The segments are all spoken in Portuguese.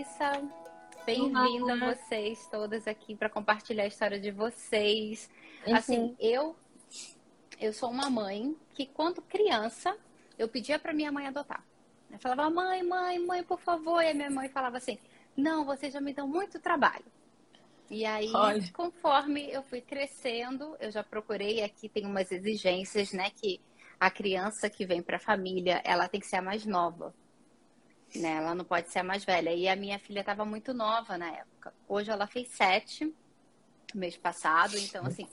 Clarissa. Bem-vinda vocês todas aqui para compartilhar a história de vocês. Uhum. Assim, eu eu sou uma mãe que quando criança eu pedia para minha mãe adotar. Eu falava: "Mãe, mãe, mãe, por favor". E a minha mãe falava assim: "Não, vocês já me dão muito trabalho". E aí, Olha. conforme eu fui crescendo, eu já procurei aqui tem umas exigências, né, que a criança que vem para a família, ela tem que ser a mais nova. Né? Ela não pode ser a mais velha. E a minha filha estava muito nova na época. Hoje ela fez sete, mês passado. Então, assim,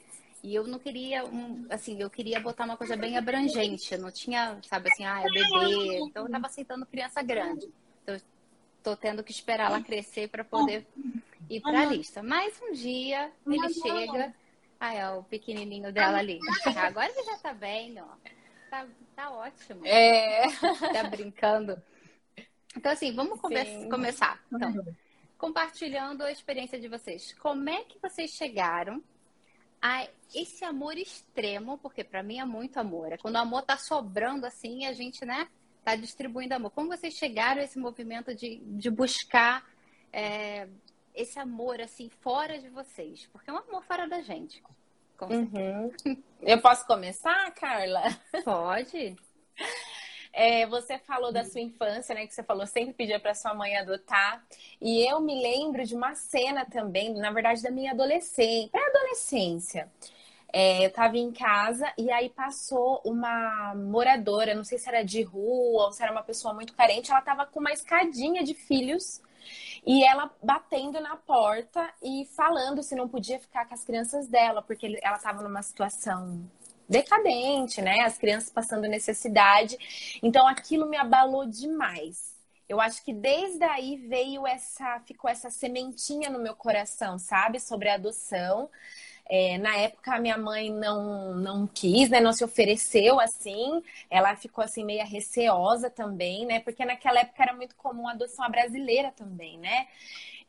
e eu não queria, um, assim, eu queria botar uma coisa bem abrangente. Eu não tinha, sabe assim, ah, é bebê. Então, eu estava aceitando criança grande. Então, tô tendo que esperar ela crescer para poder ir para a lista. Mas um dia ele chega. Ah, é o pequenininho dela ali. Agora ele já tá bem, ó tá, tá ótimo. É. Tá brincando. Então, assim, vamos começar. Então, compartilhando a experiência de vocês. Como é que vocês chegaram a esse amor extremo? Porque para mim é muito amor. É quando o amor tá sobrando assim, a gente, né, tá distribuindo amor. Como vocês chegaram a esse movimento de, de buscar é, esse amor assim fora de vocês? Porque é um amor fora da gente. Uhum. Eu posso começar, Carla? Pode. É, você falou da sua infância, né? Que você falou sempre pedia para sua mãe adotar. E eu me lembro de uma cena também, na verdade, da minha adolescência, pré-adolescência. É, eu estava em casa e aí passou uma moradora, não sei se era de rua ou se era uma pessoa muito carente, ela estava com uma escadinha de filhos e ela batendo na porta e falando se não podia ficar com as crianças dela, porque ela estava numa situação decadente, né? As crianças passando necessidade. Então aquilo me abalou demais. Eu acho que desde aí veio essa, ficou essa sementinha no meu coração, sabe, sobre a adoção. É, na época, a minha mãe não, não quis, né? Não se ofereceu assim. Ela ficou assim meio receosa também, né? Porque naquela época era muito comum a adoção à brasileira também, né?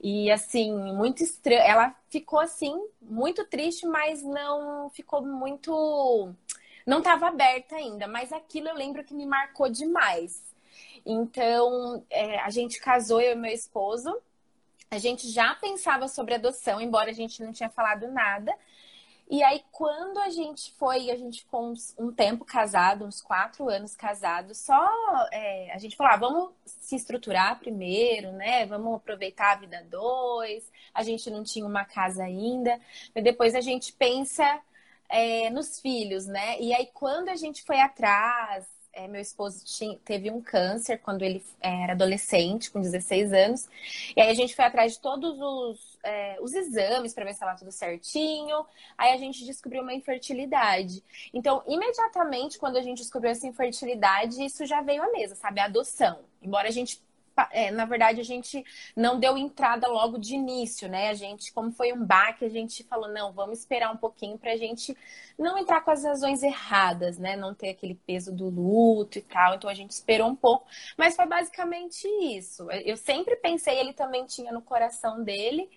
E assim, muito estranho. Ela ficou assim, muito triste, mas não ficou muito. Não estava aberta ainda. Mas aquilo eu lembro que me marcou demais. Então, é, a gente casou, eu e meu esposo. A gente já pensava sobre adoção, embora a gente não tinha falado nada. E aí, quando a gente foi, a gente ficou uns, um tempo casado, uns quatro anos casado, só é, a gente falou, ah, vamos se estruturar primeiro, né? Vamos aproveitar a vida dois. A gente não tinha uma casa ainda, mas depois a gente pensa é, nos filhos, né? E aí, quando a gente foi atrás, é, meu esposo tinha, teve um câncer quando ele era adolescente, com 16 anos. E aí a gente foi atrás de todos os, é, os exames para ver se estava tudo certinho. Aí a gente descobriu uma infertilidade. Então, imediatamente, quando a gente descobriu essa infertilidade, isso já veio à mesa, sabe? A adoção. Embora a gente é, na verdade, a gente não deu entrada logo de início, né? A gente, como foi um baque, a gente falou, não, vamos esperar um pouquinho para a gente não entrar com as razões erradas, né? Não ter aquele peso do luto e tal. Então a gente esperou um pouco, mas foi basicamente isso. Eu sempre pensei, ele também tinha no coração dele.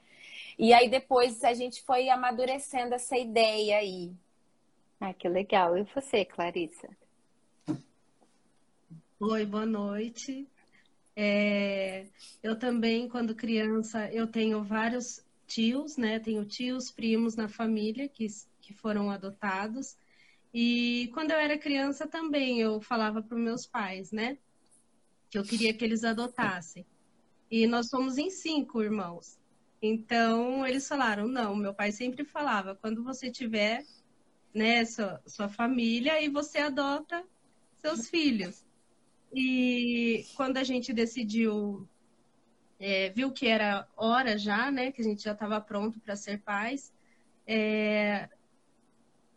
E aí depois a gente foi amadurecendo essa ideia aí. Ah, que legal. E você, Clarissa? Oi, boa noite. É, eu também, quando criança, eu tenho vários tios, né? Tenho tios, primos na família que, que foram adotados. E quando eu era criança também eu falava para os meus pais, né? Que eu queria que eles adotassem. E nós somos em cinco irmãos. Então eles falaram: não, meu pai sempre falava, quando você tiver né, sua, sua família, e você adota seus filhos. E quando a gente decidiu, é, viu que era hora já, né, que a gente já estava pronto para ser pais, é,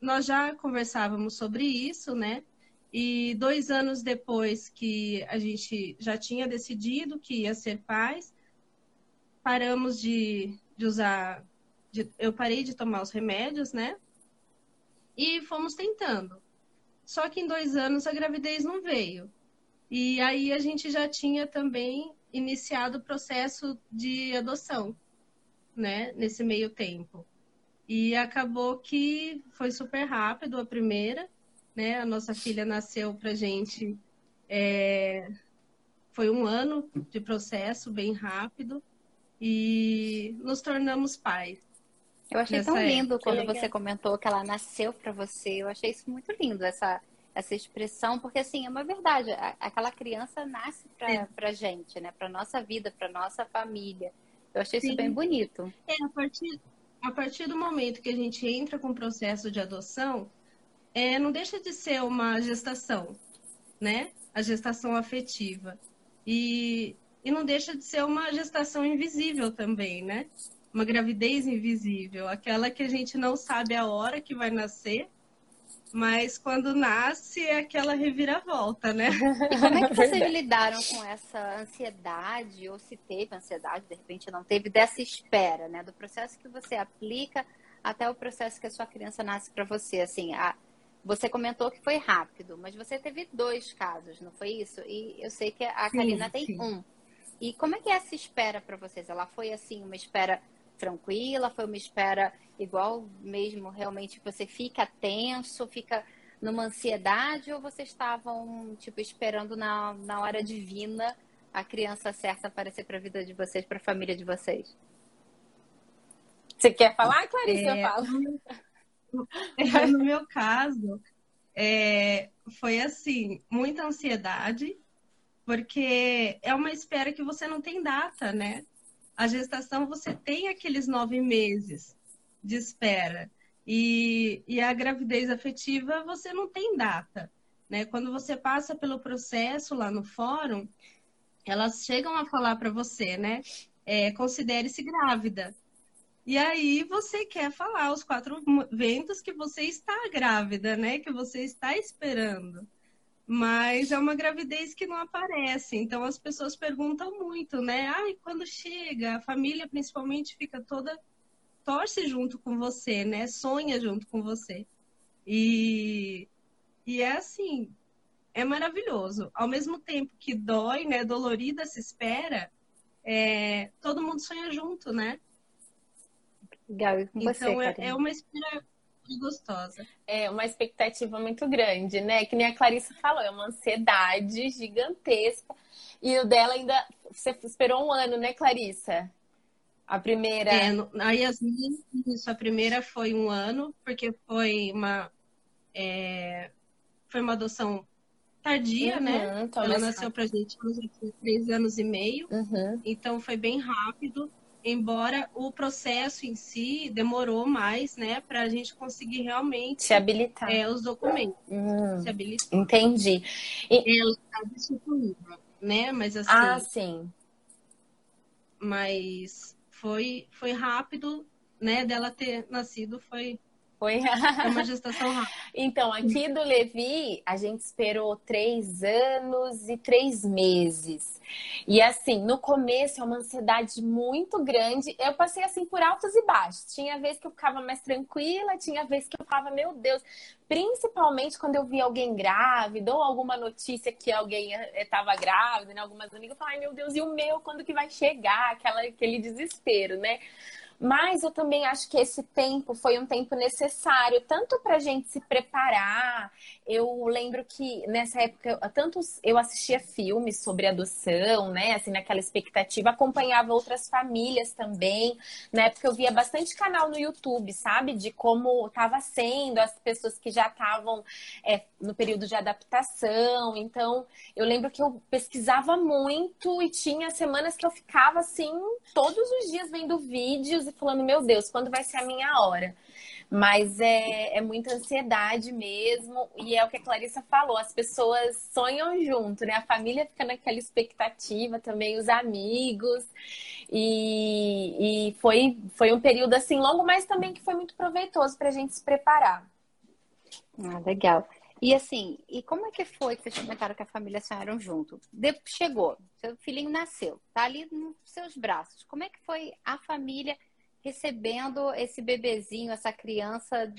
nós já conversávamos sobre isso, né? E dois anos depois que a gente já tinha decidido que ia ser pais, paramos de, de usar, de, eu parei de tomar os remédios, né? E fomos tentando. Só que em dois anos a gravidez não veio. E aí a gente já tinha também iniciado o processo de adoção, né, nesse meio tempo. E acabou que foi super rápido a primeira, né? A nossa filha nasceu pra gente, é... foi um ano de processo bem rápido. E nos tornamos pais. Eu achei tão lindo época. quando você comentou que ela nasceu para você. Eu achei isso muito lindo, essa, essa expressão, porque assim, é uma verdade. Aquela criança nasce para é. pra gente, né? Pra nossa vida, pra nossa família. Eu achei Sim. isso bem bonito. É, a partir, a partir do momento que a gente entra com o processo de adoção, é, não deixa de ser uma gestação, né? A gestação afetiva. E, e não deixa de ser uma gestação invisível também, né? Uma gravidez invisível, aquela que a gente não sabe a hora que vai nascer, mas quando nasce é aquela reviravolta, né? E como é que vocês lidaram com essa ansiedade, ou se teve ansiedade, de repente não teve, dessa espera, né? Do processo que você aplica até o processo que a sua criança nasce para você. Assim, a... você comentou que foi rápido, mas você teve dois casos, não foi isso? E eu sei que a Karina tem sim. um. E como é que é essa espera para vocês? Ela foi assim, uma espera tranquila? Foi uma espera igual mesmo, realmente você fica tenso, fica numa ansiedade ou vocês estavam tipo esperando na, na hora divina a criança certa aparecer para a vida de vocês, para a família de vocês? Você quer falar, Clarice? É, eu falo. No meu caso, é, foi assim, muita ansiedade, porque é uma espera que você não tem data, né? a gestação você tem aqueles nove meses de espera. E, e a gravidez afetiva você não tem data. Né? Quando você passa pelo processo lá no fórum, elas chegam a falar para você, né? É, Considere-se grávida. E aí você quer falar os quatro ventos que você está grávida, né? Que você está esperando mas é uma gravidez que não aparece. Então as pessoas perguntam muito, né? Ai, quando chega, a família principalmente fica toda torce junto com você, né? Sonha junto com você. E e é assim, é maravilhoso. Ao mesmo tempo que dói, né, dolorida se espera, é, todo mundo sonha junto, né? Legal, com então você, é, é uma espera gostosa. É uma expectativa muito grande, né? Que nem a Clarissa falou, é uma ansiedade gigantesca. E o dela ainda. Você esperou um ano, né, Clarissa? A primeira. É, a Yasmin, isso, a primeira foi um ano, porque foi uma. É, foi uma adoção tardia, né? uhum, né? Ela nasceu pra gente com três anos e meio. Uhum. Então foi bem rápido embora o processo em si demorou mais, né, para a gente conseguir realmente se habilitar é, os documentos. Hum, se habilitar. Entendi. E... Ela está disciplina, né? Mas assim. Ah, sim. Mas foi foi rápido, né? Dela ter nascido foi foi uma gestação rápida. então, aqui do Levi, a gente esperou três anos e três meses. E assim, no começo é uma ansiedade muito grande. Eu passei assim por altos e baixos. Tinha vez que eu ficava mais tranquila, tinha vez que eu ficava, meu Deus, principalmente quando eu via alguém grávida ou alguma notícia que alguém estava grávida, né? Algumas amigas eu falava, ai meu Deus, e o meu, quando que vai chegar? Aquela, aquele desespero, né? Mas eu também acho que esse tempo foi um tempo necessário, tanto para a gente se preparar. Eu lembro que nessa época, tanto eu assistia filmes sobre adoção, né? Assim, naquela expectativa, acompanhava outras famílias também. Na época eu via bastante canal no YouTube, sabe? De como estava sendo as pessoas que já estavam é, no período de adaptação. Então, eu lembro que eu pesquisava muito e tinha semanas que eu ficava assim, todos os dias vendo vídeos e falando, meu Deus, quando vai ser a minha hora? Mas é, é muita ansiedade mesmo, e é o que a Clarissa falou, as pessoas sonham junto, né? A família fica naquela expectativa também, os amigos. E, e foi, foi um período assim longo, mas também que foi muito proveitoso para a gente se preparar. Ah, legal. E assim, e como é que foi que vocês comentaram que a família sonharam junto? Chegou, seu filhinho nasceu, tá ali nos seus braços. Como é que foi a família recebendo esse bebezinho, essa criança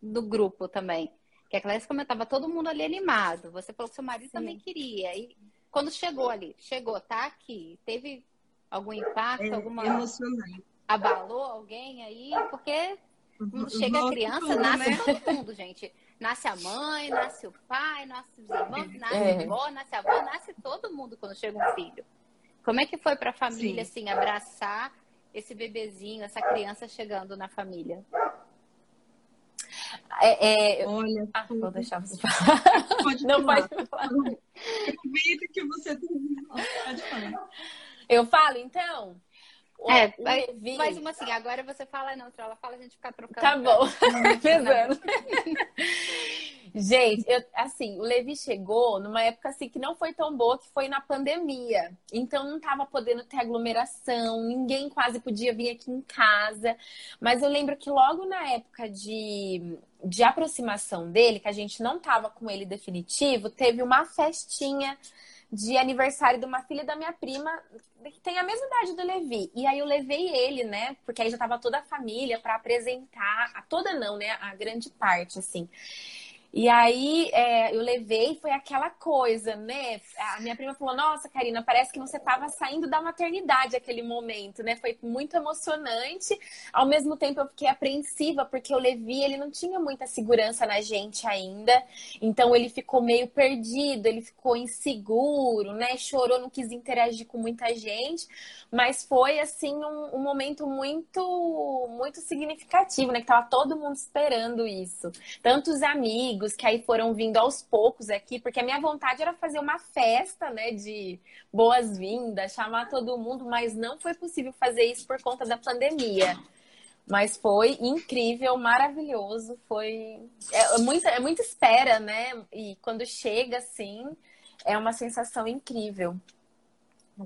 do grupo também. Que a Clarice comentava, todo mundo ali animado. Você falou que seu marido Sim. também queria. E quando chegou ali, chegou, tá aqui, teve algum impacto, é, alguma. Emocionante. Abalou alguém aí? Porque quando chega a criança, tudo, nasce né? todo mundo, gente. Nasce a mãe, nasce o pai, nasce os irmãos, nasce é. a avó, nasce a avó, nasce todo mundo quando chega um filho. Como é que foi para a família, Sim. assim, abraçar esse bebezinho, essa criança chegando na família? É, é... Olha, ah, vou deixar você falar. Pode Não falar. pode falar. Aproveita que você tem. Pode falar. Eu falo, então? É, vai, mais uma assim, agora você fala não, ela fala a gente ficar trocando. Tá bom, pesando. gente, eu, assim, o Levi chegou numa época assim que não foi tão boa, que foi na pandemia. Então não tava podendo ter aglomeração, ninguém quase podia vir aqui em casa. Mas eu lembro que logo na época de, de aproximação dele, que a gente não tava com ele definitivo, teve uma festinha de aniversário de uma filha da minha prima, que tem a mesma idade do Levi. E aí eu levei ele, né? Porque aí já tava toda a família para apresentar, a toda não, né? A grande parte, assim. E aí é, eu levei, foi aquela coisa, né? A minha prima falou: Nossa, Karina, parece que você estava saindo da maternidade aquele momento, né? Foi muito emocionante. Ao mesmo tempo, eu fiquei apreensiva, porque o Levi, ele não tinha muita segurança na gente ainda. Então, ele ficou meio perdido, ele ficou inseguro, né? Chorou, não quis interagir com muita gente. Mas foi, assim, um, um momento muito, muito significativo, né? Que tava todo mundo esperando isso. Tantos amigos amigos que aí foram vindo aos poucos aqui, porque a minha vontade era fazer uma festa, né, de boas-vindas, chamar todo mundo, mas não foi possível fazer isso por conta da pandemia. Mas foi incrível, maravilhoso, foi é muita, é muita espera, né? E quando chega assim, é uma sensação incrível.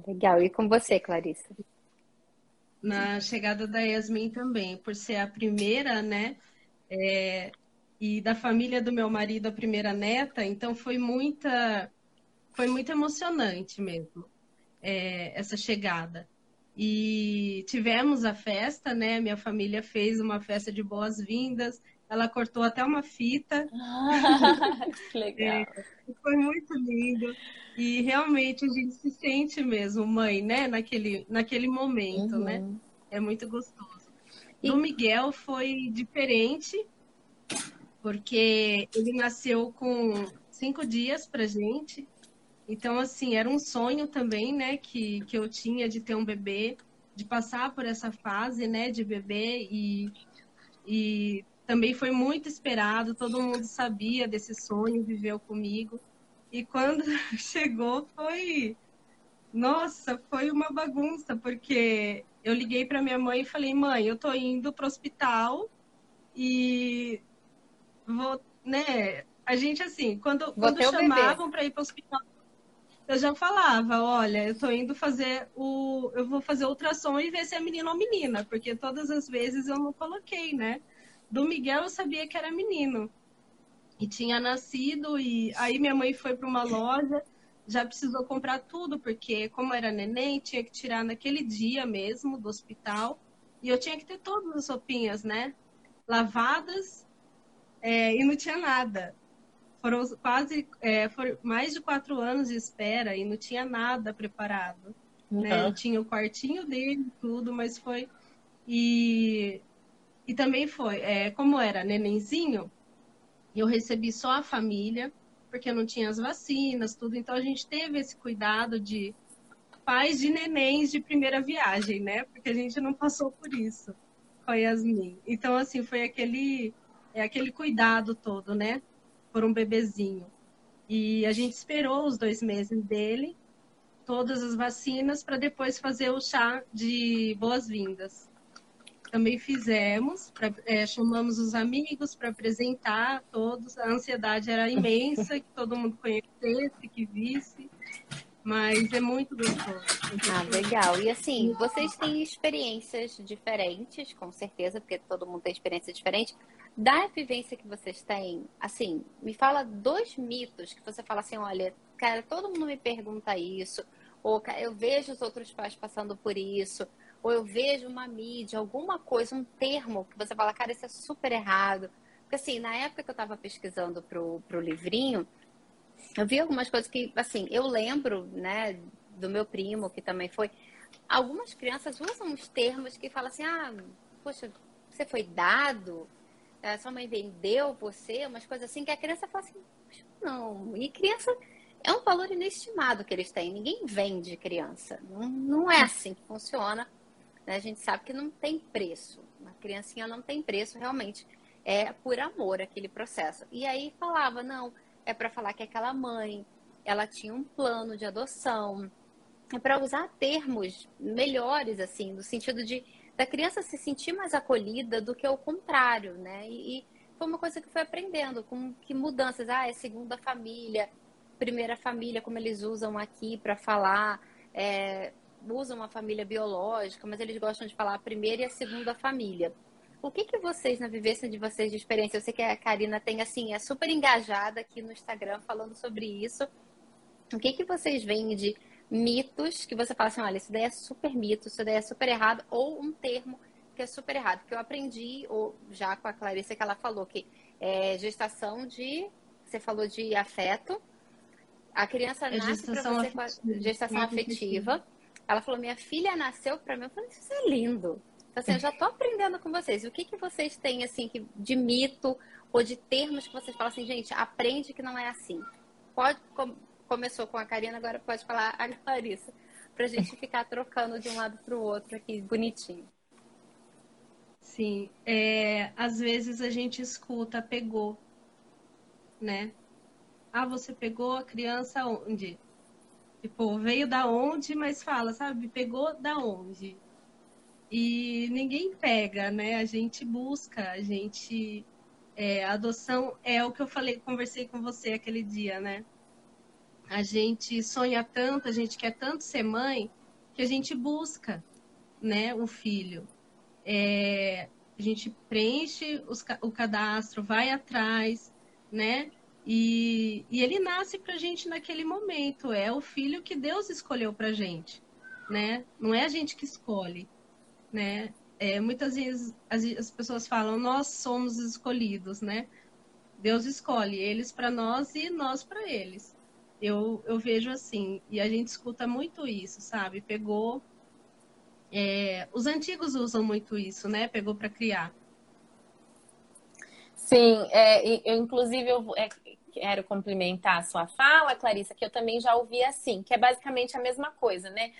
Legal. E com você, Clarissa? Na chegada da Yasmin também, por ser a primeira, né? É, e da família do meu marido, a primeira neta, então foi muita, foi muito emocionante mesmo é, essa chegada. E tivemos a festa, né? Minha família fez uma festa de boas-vindas. Ela cortou até uma fita. Ah, que legal. É, foi muito lindo. E realmente a gente se sente mesmo mãe, né? Naquele, naquele momento, né? uhum. né? É muito gostoso. E... Do Miguel foi diferente, porque ele nasceu com cinco dias pra gente. Então, assim, era um sonho também, né, que, que eu tinha de ter um bebê, de passar por essa fase, né, de bebê e, e também foi muito esperado, todo mundo sabia desse sonho, viveu comigo. E quando chegou foi nossa, foi uma bagunça, porque eu liguei para minha mãe e falei: "Mãe, eu tô indo pro hospital e vou, né? A gente, assim, quando, quando chamavam para ir para o hospital, eu já falava, olha, eu tô indo fazer o. Eu vou fazer ultrassom e ver se é menino ou menina, porque todas as vezes eu não coloquei, né? Do Miguel eu sabia que era menino. E tinha nascido, e aí minha mãe foi para uma loja, já precisou comprar tudo, porque como era neném, tinha que tirar naquele dia mesmo do hospital. E eu tinha que ter todas as roupinhas, né? Lavadas é, e não tinha nada. Foram quase é, foram mais de quatro anos de espera e não tinha nada preparado. Uhum. Né? Tinha o quartinho dele, tudo, mas foi. E, e também foi, é, como era nenenzinho, eu recebi só a família, porque não tinha as vacinas, tudo. Então a gente teve esse cuidado de pais de nenéns de primeira viagem, né? Porque a gente não passou por isso com a Yasmin. Então, assim, foi aquele é aquele cuidado todo, né? Por um bebezinho. E a gente esperou os dois meses dele, todas as vacinas, para depois fazer o chá de boas-vindas. Também fizemos, pra, é, chamamos os amigos para apresentar todos. A ansiedade era imensa, que todo mundo conhecesse, que visse mas é muito gostoso. Ah, legal. E assim, vocês têm experiências diferentes, com certeza, porque todo mundo tem experiência diferente da vivência que vocês têm, assim, me fala dois mitos que você fala assim, olha, cara, todo mundo me pergunta isso, ou eu vejo os outros pais passando por isso, ou eu vejo uma mídia, alguma coisa, um termo que você fala, cara, isso é super errado. Porque assim, na época que eu estava pesquisando pro, pro livrinho, eu vi algumas coisas que, assim, eu lembro, né, do meu primo, que também foi. Algumas crianças usam uns termos que falam assim, ah, poxa, você foi dado, a sua mãe vendeu você, umas coisas assim, que a criança fala assim, não. E criança é um valor inestimado que eles têm. Ninguém vende criança. Não, não é assim que funciona. Né? A gente sabe que não tem preço. Uma criancinha não tem preço, realmente. É por amor aquele processo. E aí falava, não, é para falar que aquela mãe, ela tinha um plano de adoção. É para usar termos melhores, assim, no sentido de da criança se sentir mais acolhida do que o contrário, né? E, foi uma coisa que foi aprendendo, com que mudanças, ah, é segunda família, primeira família, como eles usam aqui para falar, é, usam a família biológica, mas eles gostam de falar a primeira e a segunda família. O que, que vocês, na vivência de vocês de experiência, eu sei que a Karina tem, assim, é super engajada aqui no Instagram falando sobre isso. O que, que vocês veem de mitos que você fala assim, olha, isso daí é super mito, isso daí é super errado, ou um termo que é super errado? Porque eu aprendi, ou já com a Clarice, que ela falou que é gestação de. Você falou de afeto. A criança é nasce para você com a gestação afetiva. Ela falou: minha filha nasceu para mim. Eu falei: isso é lindo. Então, assim, eu já estou aprendendo com vocês. O que, que vocês têm, assim, de mito ou de termos que vocês falam assim, gente, aprende que não é assim? Pode, começou com a Karina, agora pode falar a Clarissa. Pra gente ficar trocando de um lado para o outro aqui, bonitinho. Sim, é, às vezes a gente escuta, pegou, né? Ah, você pegou a criança onde? Tipo, veio da onde, mas fala, sabe? Pegou da onde? E ninguém pega, né? A gente busca, a gente. É, a adoção é o que eu falei, conversei com você aquele dia, né? A gente sonha tanto, a gente quer tanto ser mãe, que a gente busca, né, o filho. É, a gente preenche os, o cadastro, vai atrás, né? E, e ele nasce para a gente naquele momento. É o filho que Deus escolheu para gente, né? Não é a gente que escolhe, né? É, muitas vezes as, as, pessoas falam, nós somos escolhidos, né? Deus escolhe eles para nós e nós para eles. Eu, eu vejo assim, e a gente escuta muito isso, sabe? Pegou. É, os antigos usam muito isso, né? Pegou para criar. Sim, é, eu, inclusive eu é, quero complementar a sua fala, Clarissa, que eu também já ouvi assim, que é basicamente a mesma coisa, né?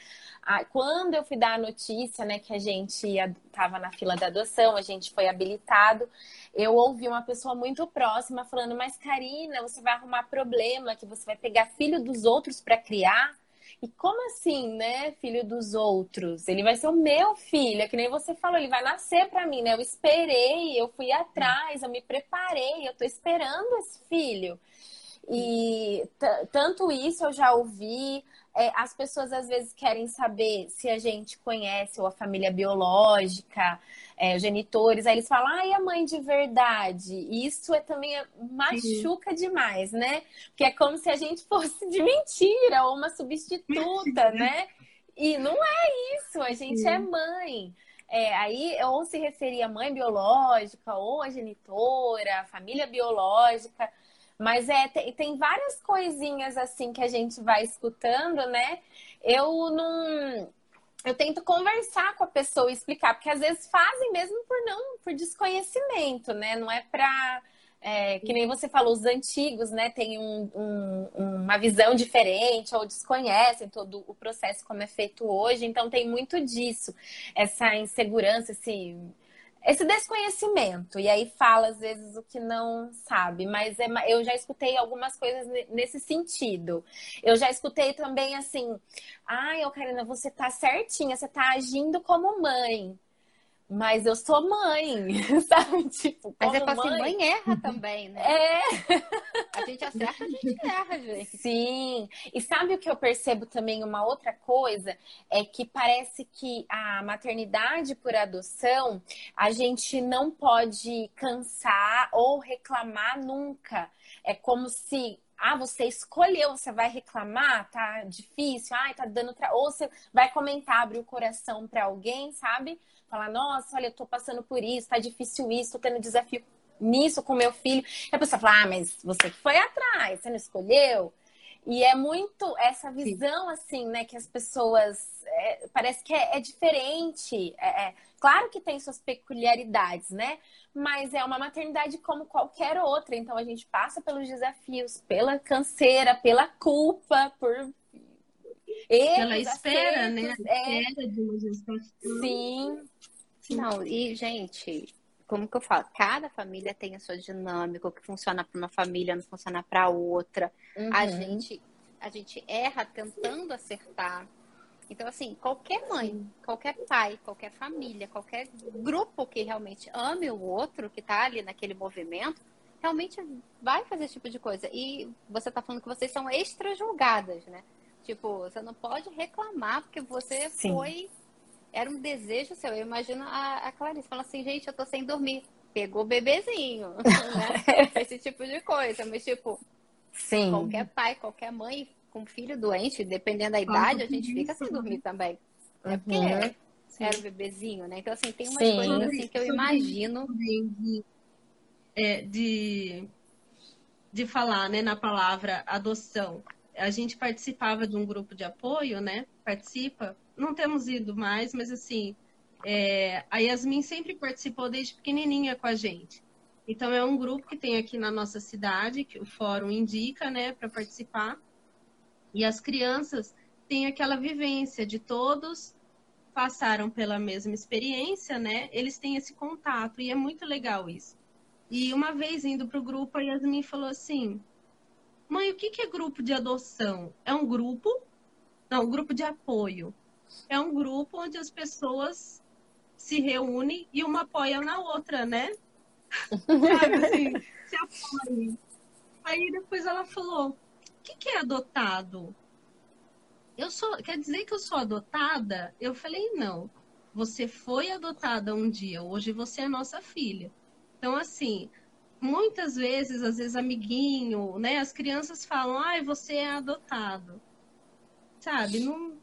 Quando eu fui dar a notícia, né, que a gente estava na fila da adoção, a gente foi habilitado, eu ouvi uma pessoa muito próxima falando: Mas, Karina, você vai arrumar problema, que você vai pegar filho dos outros para criar? E como assim, né, filho dos outros? Ele vai ser o meu filho, é que nem você falou, ele vai nascer para mim, né? Eu esperei, eu fui atrás, eu me preparei, eu tô esperando esse filho. E tanto isso eu já ouvi, é, as pessoas às vezes querem saber se a gente conhece ou a família biológica, é, genitores, aí eles falam, ai, a mãe de verdade. E isso é também é, machuca demais, né? Porque é como se a gente fosse de mentira ou uma substituta, né? E não é isso, a gente é é mãe. É, aí ou se referir à mãe biológica, ou a genitora, família biológica. Mas é, tem, tem várias coisinhas assim que a gente vai escutando, né? Eu não eu tento conversar com a pessoa e explicar, porque às vezes fazem mesmo por não, por desconhecimento, né? Não é para é, que nem você falou, os antigos, né, têm um, um, uma visão diferente ou desconhecem todo o processo como é feito hoje, então tem muito disso, essa insegurança, esse esse desconhecimento. E aí fala, às vezes, o que não sabe. Mas é, eu já escutei algumas coisas nesse sentido. Eu já escutei também assim: ai, oh, Karina, você tá certinha, você tá agindo como mãe. Mas eu sou mãe, sabe? Tipo, Mas eu falo assim, mãe erra também, né? É. A gente acerta, a gente erra, gente. Sim. E sabe o que eu percebo também? Uma outra coisa é que parece que a maternidade por adoção, a gente não pode cansar ou reclamar nunca. É como se ah, você escolheu, você vai reclamar, tá difícil, ai, tá dando tra... ou você vai comentar, abrir o coração para alguém, sabe? falar, nossa, olha, eu tô passando por isso, tá difícil isso, tô tendo desafio nisso com meu filho. E a pessoa fala, ah, mas você que foi atrás, você não escolheu. E é muito essa visão, Sim. assim, né, que as pessoas. É, parece que é, é diferente. É, é, claro que tem suas peculiaridades, né? Mas é uma maternidade como qualquer outra. Então a gente passa pelos desafios, pela canseira, pela culpa, por. Erros, pela espera, né? acertos, né? A espera de uma gestação. Sim. Não, e, gente, como que eu falo? Cada família tem a sua dinâmica, o que funciona para uma família não funciona para outra. Uhum. A gente a gente erra tentando acertar. Então, assim, qualquer mãe, qualquer pai, qualquer família, qualquer grupo que realmente ame o outro, que está ali naquele movimento, realmente vai fazer esse tipo de coisa. E você está falando que vocês são extra julgadas, né? Tipo, você não pode reclamar porque você Sim. foi era um desejo seu. Eu imagino a, a Clarice falando assim, gente, eu tô sem dormir. Pegou o bebezinho, né? Esse tipo de coisa. Mas, tipo, Sim. qualquer pai, qualquer mãe com filho doente, dependendo da idade, a gente fica sem dormir também. É porque uhum. era um bebezinho, né? Então, assim, tem umas Sim. coisas assim que eu imagino. De, é, de, de falar, né, na palavra adoção. A gente participava de um grupo de apoio, né? Participa não temos ido mais, mas assim, é, a Yasmin sempre participou desde pequenininha com a gente. Então é um grupo que tem aqui na nossa cidade, que o fórum indica, né, para participar. E as crianças têm aquela vivência de todos passaram pela mesma experiência, né? Eles têm esse contato e é muito legal isso. E uma vez indo para o grupo, a Yasmin falou assim: Mãe, o que, é grupo de adoção? É um grupo? Não, um grupo de apoio é um grupo onde as pessoas se reúnem e uma apoia na outra, né? Sabe assim, se apoia. Aí depois ela falou: o que, que é adotado? Eu sou, quer dizer que eu sou adotada? Eu falei, não. Você foi adotada um dia, hoje você é nossa filha. Então, assim, muitas vezes, às vezes, amiguinho, né? As crianças falam, ai, você é adotado. Sabe? Não,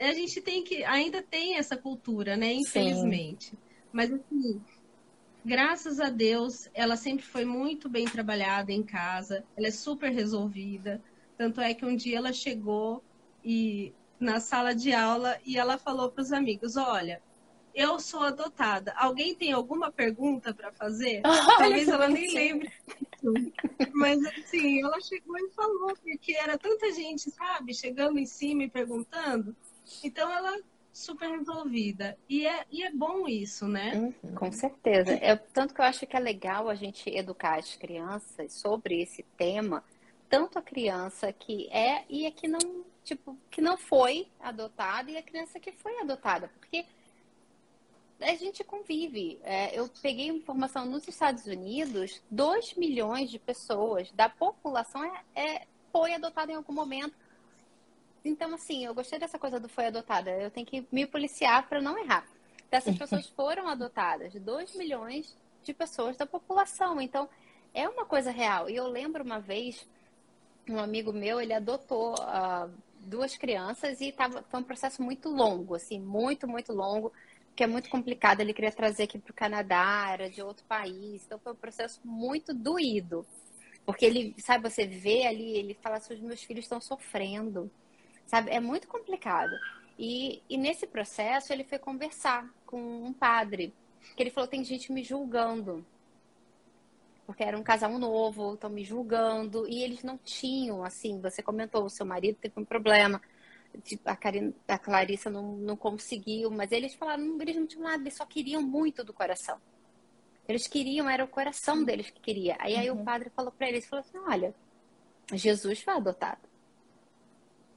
a gente tem que ainda tem essa cultura, né? Infelizmente. Sim. Mas assim, graças a Deus, ela sempre foi muito bem trabalhada em casa. Ela é super resolvida. Tanto é que um dia ela chegou e na sala de aula e ela falou para os amigos: "Olha, eu sou adotada. Alguém tem alguma pergunta para fazer? Talvez ela nem lembre. Mas assim, ela chegou e falou porque era tanta gente, sabe, chegando em cima e perguntando. Então ela super resolvida. E é, e é bom isso, né? Uhum, com certeza. É, tanto que eu acho que é legal a gente educar as crianças sobre esse tema, tanto a criança que é e a que não, tipo, que não foi adotada e a criança que foi adotada. Porque a gente convive. É, eu peguei informação nos Estados Unidos, 2 milhões de pessoas da população é, é, foi adotada em algum momento então, assim, eu gostei dessa coisa do foi adotada. Eu tenho que me policiar para não errar. Essas pessoas foram adotadas, 2 milhões de pessoas da população. Então, é uma coisa real. E eu lembro uma vez, um amigo meu, ele adotou uh, duas crianças e tava, foi um processo muito longo, assim, muito, muito longo, que é muito complicado. Ele queria trazer aqui para o Canadá, era de outro país. Então, foi um processo muito doído. Porque ele, sabe, você vê ali, ele fala assim, os meus filhos estão sofrendo sabe? É muito complicado. E, e nesse processo ele foi conversar com um padre, que ele falou: tem gente me julgando. Porque era um casal novo, estão me julgando. E eles não tinham, assim, você comentou, o seu marido teve um problema. Tipo, a, a Clarissa não, não conseguiu, mas eles falaram, eles não tinham nada, eles só queriam muito do coração. Eles queriam, era o coração deles que queria. Aí, uhum. aí o uhum. padre falou para eles, falou assim, olha, Jesus foi adotado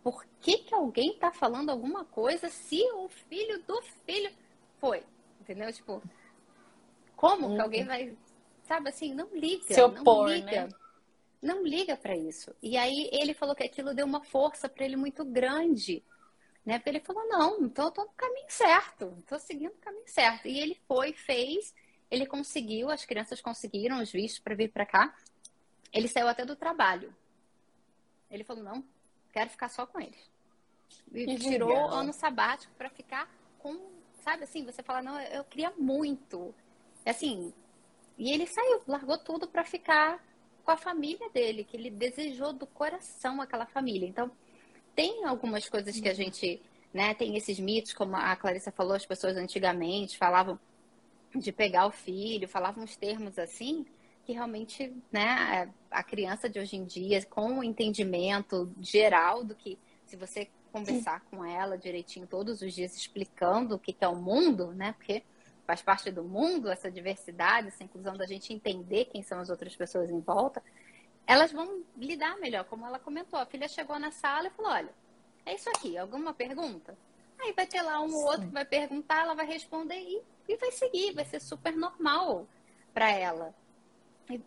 por que, que alguém está falando alguma coisa se o filho do filho foi? Entendeu? Tipo, como uhum. que alguém vai. Sabe assim, não liga. Se opor, não liga. Né? Não liga para isso. E aí ele falou que aquilo deu uma força para ele muito grande. Né? Porque ele falou, não, então eu tô no caminho certo, tô seguindo o caminho certo. E ele foi, fez, ele conseguiu, as crianças conseguiram os vistos para vir para cá. Ele saiu até do trabalho. Ele falou, não, quero ficar só com eles. E tirou legal. ano sabático para ficar com, sabe assim, você fala, não, eu, queria muito. Assim, e ele saiu, largou tudo para ficar com a família dele, que ele desejou do coração aquela família. Então, tem algumas coisas que a gente, né, tem esses mitos, como a Clarissa falou, as pessoas antigamente falavam de pegar o filho, falavam uns termos assim, que realmente, né, a criança de hoje em dia, com o entendimento geral do que, se você conversar Sim. com ela direitinho todos os dias, explicando o que é o mundo, né, porque faz parte do mundo essa diversidade, essa inclusão da gente entender quem são as outras pessoas em volta, elas vão lidar melhor, como ela comentou. A filha chegou na sala e falou: Olha, é isso aqui, alguma pergunta? Aí vai ter lá um ou outro que vai perguntar, ela vai responder e, e vai seguir, vai ser super normal para ela.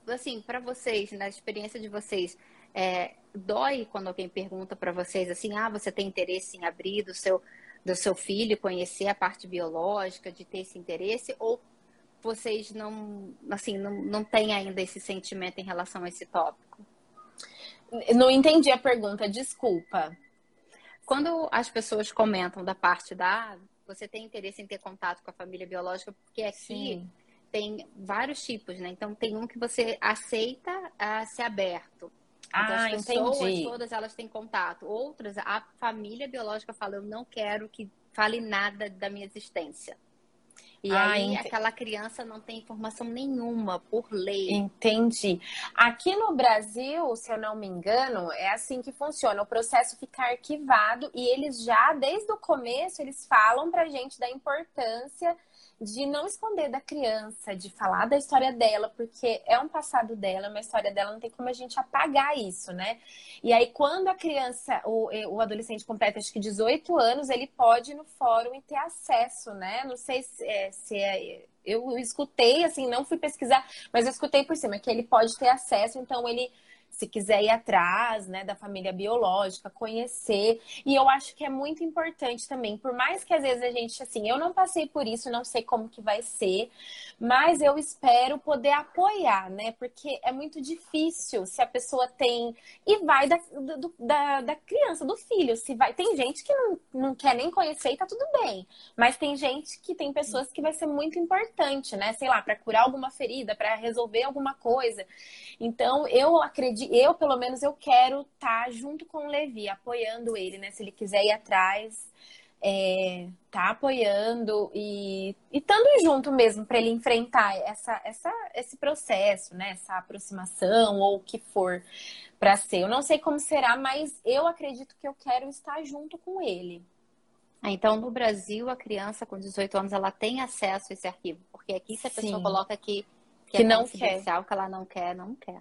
Assim, para vocês, na experiência de vocês, é, dói quando alguém pergunta para vocês assim: ah, você tem interesse em abrir do seu, do seu filho, conhecer a parte biológica, de ter esse interesse? Ou vocês não, assim, não, não têm ainda esse sentimento em relação a esse tópico? Não entendi a pergunta, desculpa. Quando as pessoas comentam da parte da você tem interesse em ter contato com a família biológica, porque aqui Sim. Tem vários tipos, né? Então tem um que você aceita a ser aberto. Então, ah, as pessoas entendi. todas elas têm contato. Outras, a família biológica fala, eu não quero que fale nada da minha existência. E ah, aí entendi. aquela criança não tem informação nenhuma por lei. Entendi. Aqui no Brasil, se eu não me engano, é assim que funciona. O processo fica arquivado e eles já, desde o começo, eles falam pra gente da importância de não esconder da criança, de falar da história dela, porque é um passado dela, é uma história dela, não tem como a gente apagar isso, né? E aí, quando a criança, o, o adolescente completa acho que 18 anos, ele pode ir no fórum e ter acesso, né? Não sei se é, se é eu escutei, assim, não fui pesquisar, mas eu escutei por cima que ele pode ter acesso, então ele se quiser ir atrás, né, da família biológica, conhecer. E eu acho que é muito importante também, por mais que às vezes a gente, assim, eu não passei por isso, não sei como que vai ser, mas eu espero poder apoiar, né, porque é muito difícil se a pessoa tem. E vai da, do, da, da criança, do filho. Se vai, tem gente que não, não quer nem conhecer e tá tudo bem, mas tem gente que tem pessoas que vai ser muito importante, né, sei lá, para curar alguma ferida, para resolver alguma coisa. Então, eu acredito eu, pelo menos, eu quero estar tá junto com o Levi, apoiando ele, né? Se ele quiser ir atrás, é, tá apoiando e estando junto mesmo para ele enfrentar essa, essa, esse processo, né? Essa aproximação ou o que for para ser. Eu não sei como será, mas eu acredito que eu quero estar junto com ele. Ah, então, no Brasil, a criança com 18 anos ela tem acesso a esse arquivo, porque aqui se a pessoa Sim. coloca aqui que, que é não quer, que ela não quer, não quer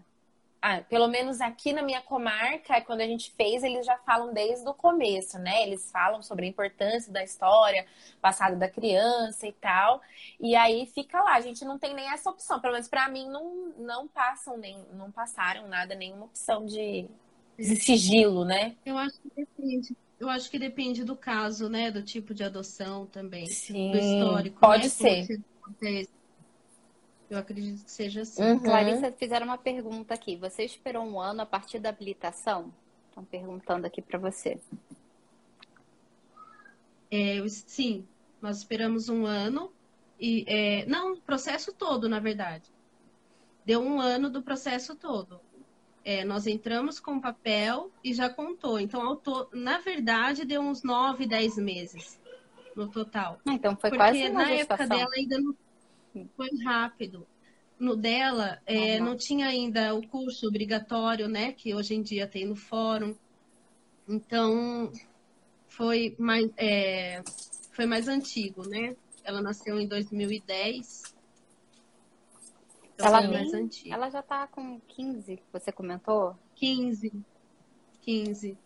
ah, pelo menos aqui na minha comarca, quando a gente fez, eles já falam desde o começo, né? Eles falam sobre a importância da história, passada da criança e tal. E aí fica lá, a gente não tem nem essa opção. Pelo menos para mim não, não passam nem não passaram nada, nenhuma opção de, de sigilo, né? Eu acho que depende. Eu acho que depende do caso, né? Do tipo de adoção também. Sim, do histórico. Pode né? ser. Eu acredito que seja assim. Uhum. Clarissa, fizeram uma pergunta aqui. Você esperou um ano a partir da habilitação? Estão perguntando aqui para você. É, sim, nós esperamos um ano. e é, Não, o processo todo, na verdade. Deu um ano do processo todo. É, nós entramos com papel e já contou. Então, to... na verdade, deu uns nove, dez meses no total. Ah, então foi Porque quase uma na gestação. época dela ainda não foi rápido. No dela, é, não tinha ainda o curso obrigatório, né? Que hoje em dia tem no fórum. Então, foi mais, é, foi mais antigo, né? Ela nasceu em 2010. Então ela, mais ela já tá com 15, você comentou? 15. 15.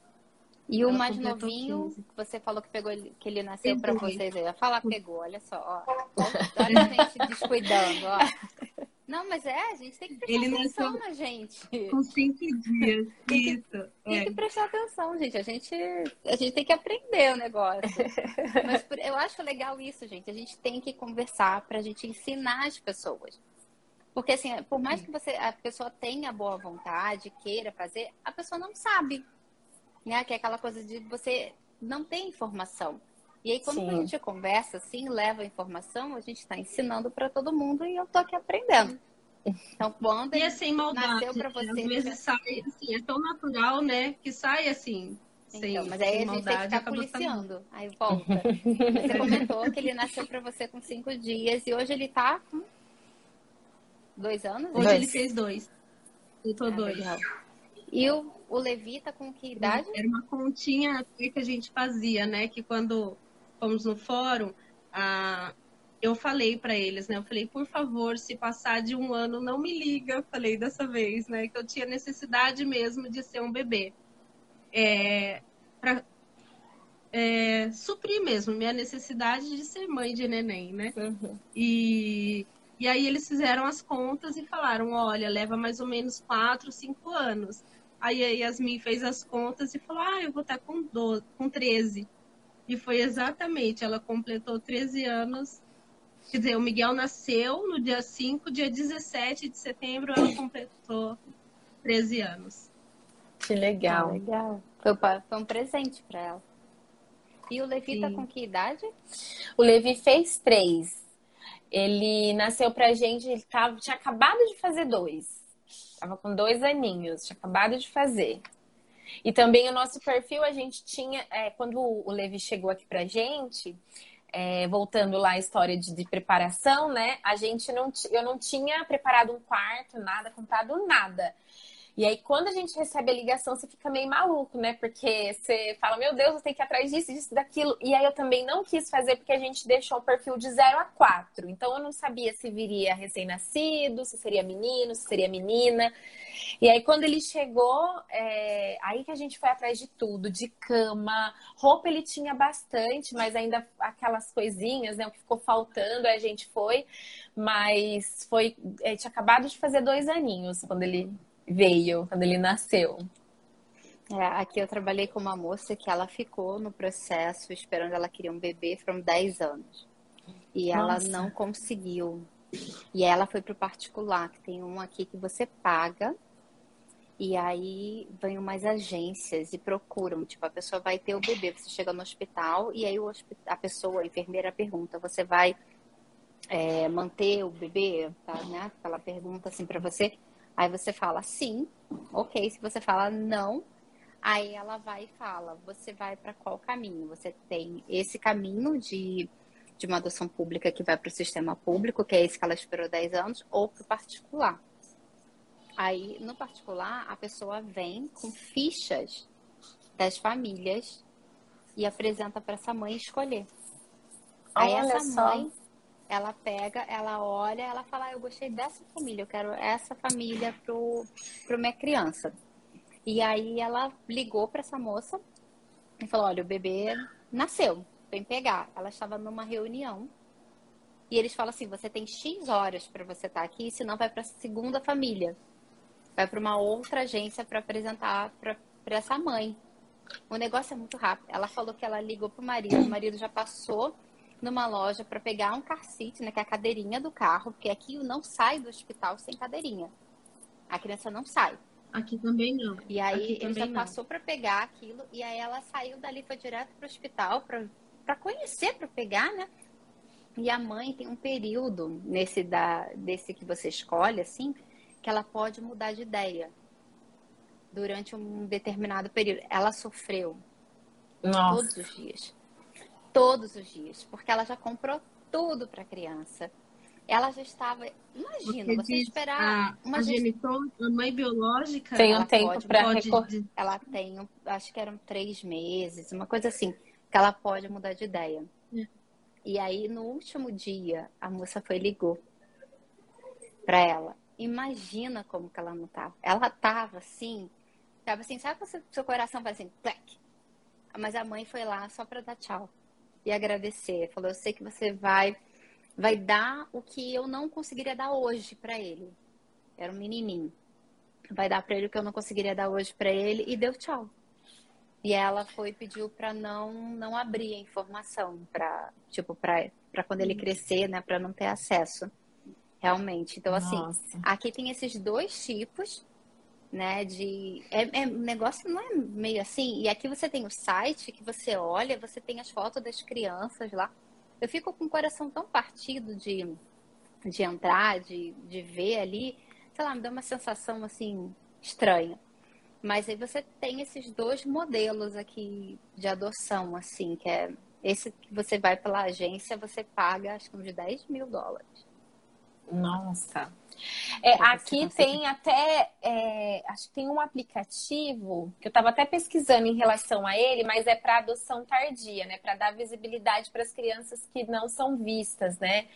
E o Ela mais novinho, 15. você falou que pegou que ele nasceu para vocês. Ia falar pegou, olha só, ó. Olha a gente descuidando, ó. Não, mas é, a gente tem que prestar ele atenção na gente. Com cinco dias. tem que, Isso. Tem é. que prestar atenção, gente. A gente, a gente tem que aprender o negócio. mas eu acho legal isso, gente. A gente tem que conversar para a gente ensinar as pessoas. Porque assim, por mais que você, a pessoa tenha boa vontade, queira fazer, a pessoa não sabe né? Que é aquela coisa de você não ter informação. E aí, quando Sim. a gente conversa assim, leva a informação, a gente está ensinando para todo mundo e eu tô aqui aprendendo. Então, quando e sem maldade, nasceu para você. Às vezes sai, assim, é tão natural, né? Que sai assim. Então, sem, mas aí a gente tem que ficar policiando. Aí volta. Você comentou que ele nasceu para você com cinco dias e hoje ele tá com dois anos? Hoje dois. ele fez dois. Eu tô ah, dois. Legal. E o, o Levi tá com que idade? Era uma continha que a gente fazia, né? Que quando fomos no fórum, a, eu falei para eles, né? Eu falei, por favor, se passar de um ano, não me liga. Falei dessa vez, né? Que eu tinha necessidade mesmo de ser um bebê. É, para é, suprir mesmo minha necessidade de ser mãe de neném, né? Uhum. E, e aí eles fizeram as contas e falaram, olha, leva mais ou menos quatro, cinco anos. Aí a Yasmin fez as contas e falou, ah, eu vou estar com, 12, com 13. E foi exatamente, ela completou 13 anos Quer dizer, o Miguel nasceu no dia 5, dia 17 de setembro ela completou 13 anos. Que legal. Ah, legal. Foi, foi, um presente para ela. E o Levi tá Sim. tá com que idade? O Levi fez três. Ele nasceu pra gente, ele tava, tinha acabado de fazer dois. Tava com dois aninhos, tinha acabado de fazer. E também o nosso perfil, a gente tinha, é, quando o Levi chegou aqui pra gente, é, voltando lá à história de, de, preparação, né? A gente não, eu não tinha preparado um quarto, nada, comprado nada. E aí, quando a gente recebe a ligação, você fica meio maluco, né? Porque você fala, meu Deus, eu tenho que ir atrás disso, disso, daquilo. E aí, eu também não quis fazer porque a gente deixou o perfil de 0 a 4. Então, eu não sabia se viria recém-nascido, se seria menino, se seria menina. E aí, quando ele chegou, é... aí que a gente foi atrás de tudo, de cama, roupa ele tinha bastante, mas ainda aquelas coisinhas, né? O que ficou faltando, a gente foi. Mas foi. Ele tinha acabado de fazer dois aninhos quando ele veio, quando ele nasceu. É, aqui eu trabalhei com uma moça que ela ficou no processo esperando ela queria um bebê foram 10 anos. E ela não conseguiu. E ela foi para o particular, que tem um aqui que você paga. E aí vem umas agências e procuram. Tipo, a pessoa vai ter o bebê, você chega no hospital e aí a pessoa, a enfermeira pergunta, você vai é, manter o bebê? Tá, né? Ela pergunta assim para você. Aí você fala sim, ok. Se você fala não, aí ela vai e fala: você vai para qual caminho? Você tem esse caminho de, de uma adoção pública que vai para o sistema público, que é esse que ela esperou 10 anos, ou para o particular. Aí, no particular, a pessoa vem com fichas das famílias e apresenta para essa mãe escolher. Aí Olha essa mãe ela pega, ela olha, ela fala, ah, eu gostei dessa família, eu quero essa família pro, pro minha criança. E aí ela ligou para essa moça e falou, olha, o bebê nasceu, vem pegar. Ela estava numa reunião e eles falam assim, você tem X horas para você estar tá aqui, senão vai para a segunda família. Vai para uma outra agência para apresentar para essa mãe. O negócio é muito rápido. Ela falou que ela ligou pro marido, o marido já passou numa loja para pegar um car seat, né, que é a cadeirinha do carro, porque aqui não sai do hospital sem cadeirinha. A criança não sai. Aqui também não. E aí ele já não. passou para pegar aquilo e aí ela saiu dali foi direto para o hospital para conhecer, para pegar, né? E a mãe tem um período nesse da desse que você escolhe assim, que ela pode mudar de ideia durante um determinado período. Ela sofreu Nossa. todos os dias todos os dias, porque ela já comprou tudo para a criança. Ela já estava. Imagina, você, você esperar. A, uma a genitor, a mãe biológica. Tem um tempo para recorrer. Ela tem, acho que eram três meses, uma coisa assim, que ela pode mudar de ideia. É. E aí, no último dia, a moça foi e ligou para ela. Imagina como que ela não tava. Ela tava assim, tava assim, sabe quando seu coração faz assim, plec? Mas a mãe foi lá só para dar tchau e agradecer. Falou: Eu sei que você vai vai dar o que eu não conseguiria dar hoje para ele. Era um menininho. Vai dar para ele o que eu não conseguiria dar hoje para ele e deu tchau. E ela foi pediu para não não abrir a informação para tipo para para quando ele crescer, né, para não ter acesso. Realmente. Então assim, Nossa. aqui tem esses dois tipos né? De é, é, negócio não é meio assim. E aqui você tem o site que você olha, você tem as fotos das crianças lá. Eu fico com o coração tão partido de de entrar, de, de ver ali, sei lá, me dá uma sensação assim estranha. Mas aí você tem esses dois modelos aqui de adoção, assim, que é esse que você vai pela agência, você paga acho que uns 10 mil dólares. Nossa. É, aqui tem até, é, acho que tem um aplicativo que eu estava até pesquisando em relação a ele, mas é para adoção tardia, né? Para dar visibilidade para as crianças que não são vistas, né?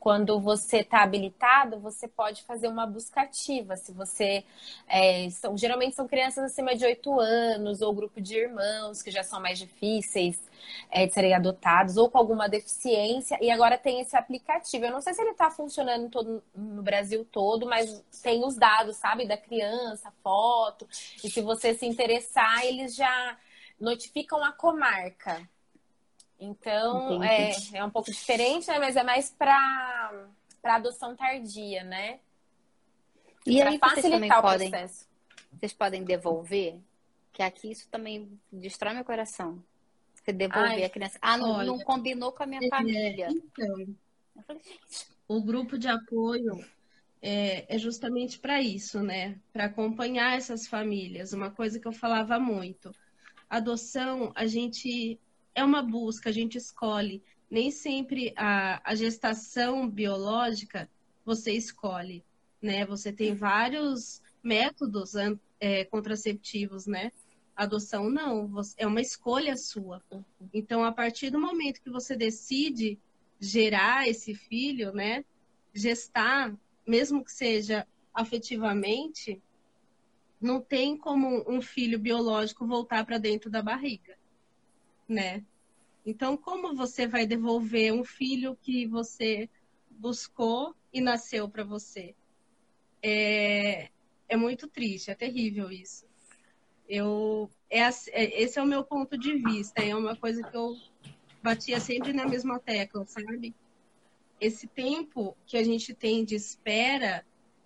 Quando você está habilitado, você pode fazer uma busca ativa. Se você é, são, geralmente são crianças acima de 8 anos ou grupo de irmãos que já são mais difíceis é, de serem adotados ou com alguma deficiência. E agora tem esse aplicativo. Eu não sei se ele está funcionando todo, no Brasil todo, mas tem os dados, sabe, da criança, foto. E se você se interessar, eles já notificam a comarca. Então, é, é um pouco diferente, né? Mas é mais para adoção tardia, né? E pra aí facilitar o podem, processo. Vocês podem devolver? Que aqui isso também destrói meu coração. Você devolver Ai, a criança. Ah, não, olha, não combinou com a minha é, família. Então, falei, o grupo de apoio é, é justamente para isso, né? Para acompanhar essas famílias. Uma coisa que eu falava muito. Adoção, a gente é uma busca, a gente escolhe. Nem sempre a, a gestação biológica você escolhe, né? Você tem vários métodos é, contraceptivos, né? Adoção não, é uma escolha sua. Então, a partir do momento que você decide gerar esse filho, né? Gestar, mesmo que seja afetivamente, não tem como um filho biológico voltar para dentro da barriga, né? Então, como você vai devolver um filho que você buscou e nasceu para você? É, é muito triste, é terrível isso. Eu, é, é, esse é o meu ponto de vista, é uma coisa que eu batia sempre na mesma tecla, sabe? Esse tempo que a gente tem de espera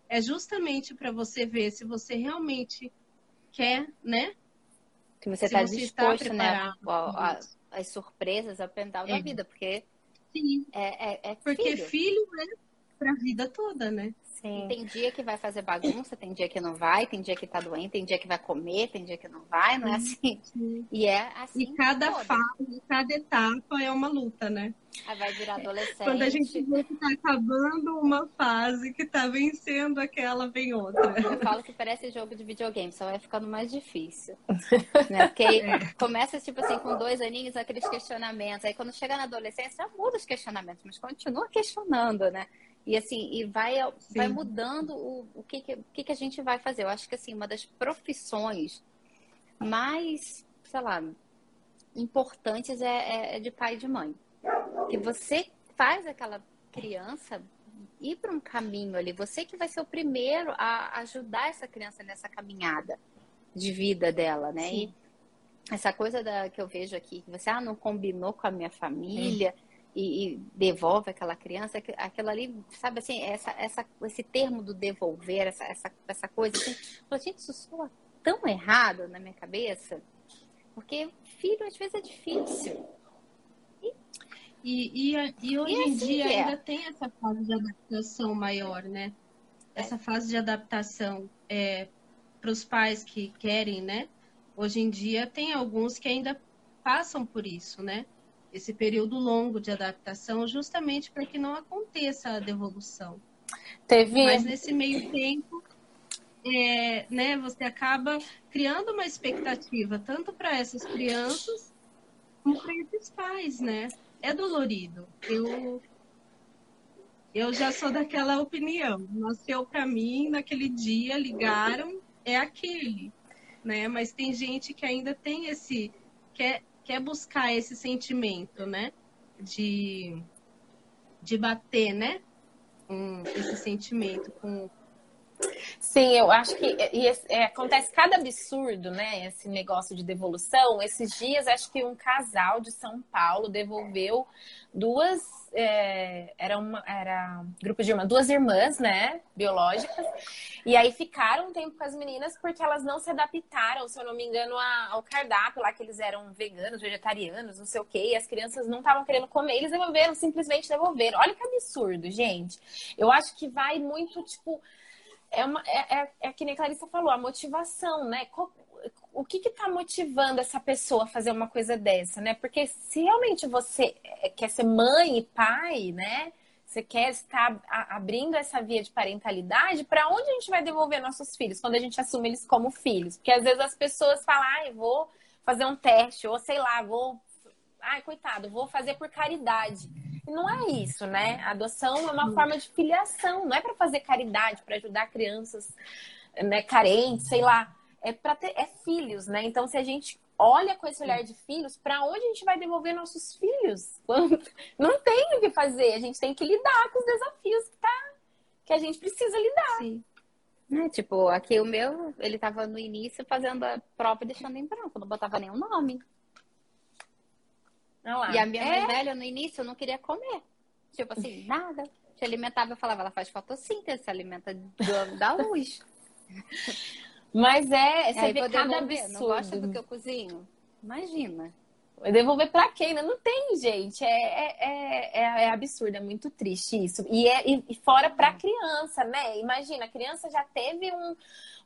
é justamente para você ver se você realmente quer, né? Se você está disposto, tá né? A, as surpresas, a pendal é. da vida, porque Sim. É, é, é porque filho, filho é para a vida toda, né? Sim. tem dia que vai fazer bagunça, tem dia que não vai, tem dia que tá doente, tem dia que vai comer, tem dia que não vai, não é assim? Sim. E é assim. E cada fase, cada etapa é uma luta, né? Aí vai virar adolescente. Quando a gente vê que tá acabando uma fase, que tá vencendo aquela, vem outra. Eu falo que parece jogo de videogame, só vai ficando mais difícil. né? Porque é. começa, tipo assim, com dois aninhos, aqueles questionamentos. Aí quando chega na adolescência, muda os questionamentos, mas continua questionando, né? E assim, e vai, vai mudando o, o, que, que, o que, que a gente vai fazer. Eu acho que assim, uma das profissões mais, sei lá, importantes é, é, é de pai e de mãe. Que você faz aquela criança ir para um caminho ali. Você que vai ser o primeiro a ajudar essa criança nessa caminhada de vida dela, né? Sim. E essa coisa da, que eu vejo aqui, que você ah, não combinou com a minha família. É e, e, devolve aquela criança, aquilo ali, sabe assim, essa, essa, esse termo do devolver, essa, essa, essa coisa, assim, gente, isso soa tão errado na minha cabeça, porque filho às vezes é difícil. E, e, e, e hoje assim em dia é. ainda tem essa fase de adaptação maior, né? Essa fase de adaptação é, para os pais que querem, né? Hoje em dia tem alguns que ainda passam por isso, né? Esse período longo de adaptação, justamente para que não aconteça a devolução. Teve... Mas nesse meio tempo, é, né, você acaba criando uma expectativa tanto para essas crianças como para esses pais, né? É dolorido. Eu eu já sou daquela opinião. Nasceu para mim naquele dia, ligaram, é aquele, né? Mas tem gente que ainda tem esse quer quer buscar esse sentimento, né? De, de bater, né? Um, esse sentimento com, Sim, eu acho que e, é, acontece cada absurdo, né? Esse negócio de devolução. Esses dias, acho que um casal de São Paulo devolveu duas. É, era, uma, era grupo de irmãs, duas irmãs, né? Biológicas. E aí ficaram um tempo com as meninas porque elas não se adaptaram, se eu não me engano, ao cardápio lá, que eles eram veganos, vegetarianos, não sei o quê. E as crianças não estavam querendo comer, eles devolveram, simplesmente devolveram. Olha que absurdo, gente. Eu acho que vai muito, tipo é, uma, é, é, é que nem Clarissa falou, a motivação, né? O que está motivando essa pessoa a fazer uma coisa dessa, né? Porque se realmente você é, quer ser mãe e pai, né? Você quer estar abrindo essa via de parentalidade, para onde a gente vai devolver nossos filhos quando a gente assume eles como filhos? Porque às vezes as pessoas falam, ah, vou fazer um teste, ou sei lá, vou. Ai, coitado, vou fazer por caridade não é isso, né? A adoção é uma forma de filiação, não é para fazer caridade, para ajudar crianças né, carentes, sei lá. É para ter é filhos, né? Então, se a gente olha com esse olhar de filhos, para onde a gente vai devolver nossos filhos? Não tem o que fazer, a gente tem que lidar com os desafios que, tá, que a gente precisa lidar. Sim. É, tipo, aqui o meu, ele tava no início fazendo a prova e deixando em branco, não botava nenhum nome. E a minha é? mais velha, no início, eu não queria comer. Tipo assim, nada. Se alimentava, eu falava, ela faz fotossíntese, se alimenta do, da luz. Mas é, você vê cada absurdo. Não gosta do que eu cozinho? Imagina. Devolver pra quem? Não tem, gente. É, é, é, é, absurdo, é muito triste isso. E, é, e fora pra criança, né? Imagina, a criança já teve um,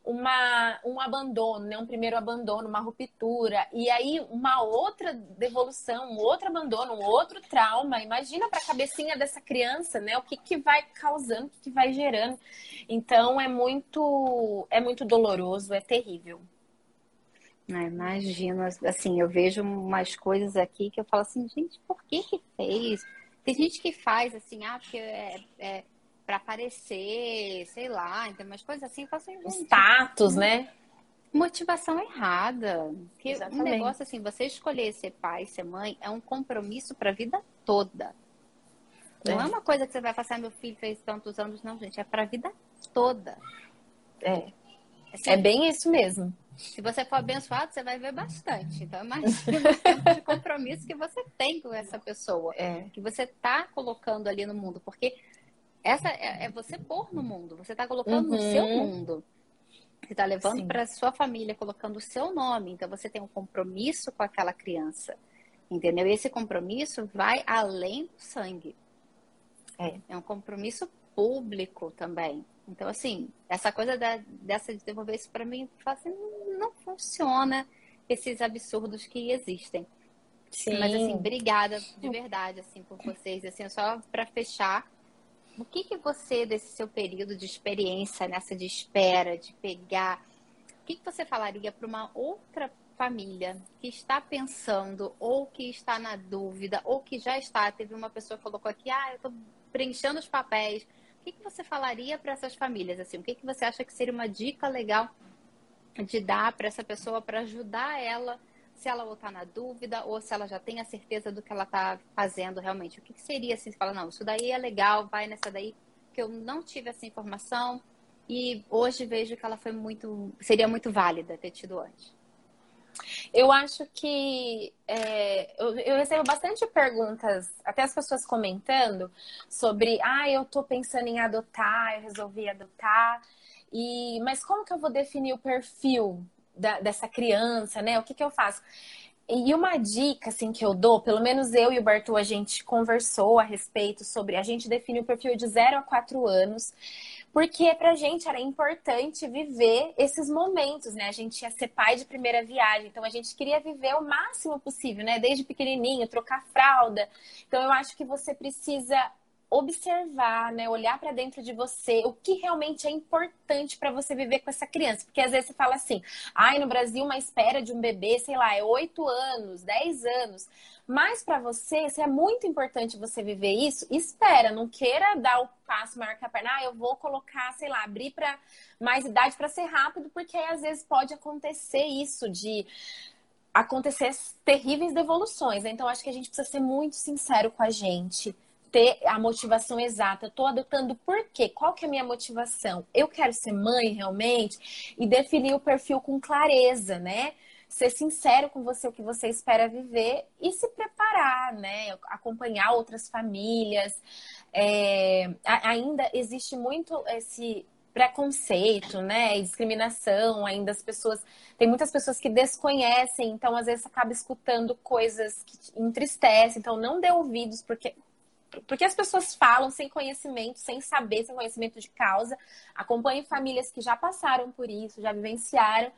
uma, um abandono, né? um primeiro abandono, uma ruptura, e aí uma outra devolução, um outro abandono, um outro trauma. Imagina para a cabecinha dessa criança, né? O que, que vai causando, o que, que vai gerando. Então é muito, é muito doloroso, é terrível. Ah, assim, eu vejo umas coisas aqui que eu falo assim, gente, por que que fez? Tem gente que faz assim, ah, porque é, é para aparecer, sei lá, então umas coisas assim, faço status, né? Motivação errada. Exatamente. um negócio assim, você escolher ser pai, ser mãe, é um compromisso para a vida toda. Não é. é uma coisa que você vai passar, meu filho fez tantos anos, não, gente, é para a vida toda. É. Assim, é bem isso mesmo. Se você for abençoado, você vai ver bastante. Então, imagina o compromisso que você tem com essa pessoa. É. Que você está colocando ali no mundo. Porque essa é, é você pôr no mundo. Você está colocando uhum. no seu uhum. mundo. Você está levando para sua família, colocando o seu nome. Então você tem um compromisso com aquela criança. Entendeu? E esse compromisso vai além do sangue. É, é um compromisso público também. Então, assim, essa coisa da, dessa de devolver isso para mim, assim, não funciona esses absurdos que existem. Sim. Mas, assim, obrigada de verdade, assim, por vocês. Assim, só para fechar, o que, que você, desse seu período de experiência, nessa de espera, de pegar, o que, que você falaria para uma outra família que está pensando, ou que está na dúvida, ou que já está? Teve uma pessoa que colocou aqui, ah, eu estou preenchendo os papéis. O que, que você falaria para essas famílias? Assim, o que, que você acha que seria uma dica legal de dar para essa pessoa para ajudar ela se ela ou tá na dúvida, ou se ela já tem a certeza do que ela está fazendo realmente. O que, que seria assim? Você fala, não, isso daí é legal, vai nessa daí, que eu não tive essa informação e hoje vejo que ela foi muito, seria muito válida ter tido antes. Eu acho que é, eu, eu, recebo bastante perguntas, até as pessoas comentando sobre, ah, eu tô pensando em adotar, eu resolvi adotar, e mas como que eu vou definir o perfil da, dessa criança, né? O que, que eu faço? E uma dica, assim, que eu dou, pelo menos eu e o Bartô, a gente conversou a respeito sobre, a gente define o perfil de 0 a 4 anos, porque pra gente era importante viver esses momentos, né? A gente ia ser pai de primeira viagem, então a gente queria viver o máximo possível, né? Desde pequenininho, trocar fralda. Então eu acho que você precisa observar, né, olhar para dentro de você, o que realmente é importante para você viver com essa criança. Porque às vezes você fala assim, ai, no Brasil uma espera de um bebê, sei lá, é 8 anos, 10 anos. Mas para você, se é muito importante você viver isso, espera, não queira dar o passo que a perna. Ah, eu vou colocar, sei lá, abrir para mais idade para ser rápido, porque aí, às vezes pode acontecer isso de acontecer terríveis devoluções. Então acho que a gente precisa ser muito sincero com a gente ter a motivação exata. Tô adotando por quê? Qual que é a minha motivação? Eu quero ser mãe realmente? E definir o perfil com clareza, né? Ser sincero com você, o que você espera viver e se preparar, né? Acompanhar outras famílias. É, ainda existe muito esse preconceito, né, discriminação, ainda as pessoas, tem muitas pessoas que desconhecem, então às vezes acaba escutando coisas que entristecem, então não dê ouvidos porque porque as pessoas falam sem conhecimento, sem saber, sem conhecimento de causa. Acompanhe famílias que já passaram por isso, já vivenciaram.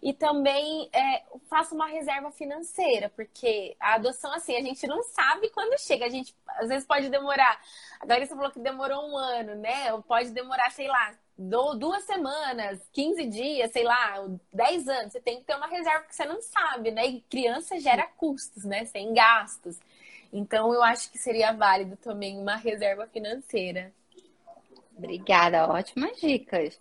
E também é, faça uma reserva financeira, porque a adoção, assim, a gente não sabe quando chega. A gente, às vezes, pode demorar. A Larissa falou que demorou um ano, né? Ou pode demorar, sei lá, duas semanas, 15 dias, sei lá, 10 anos. Você tem que ter uma reserva que você não sabe, né? E criança gera custos, né? Sem gastos. Então, eu acho que seria válido também uma reserva financeira. Obrigada, ótimas dicas.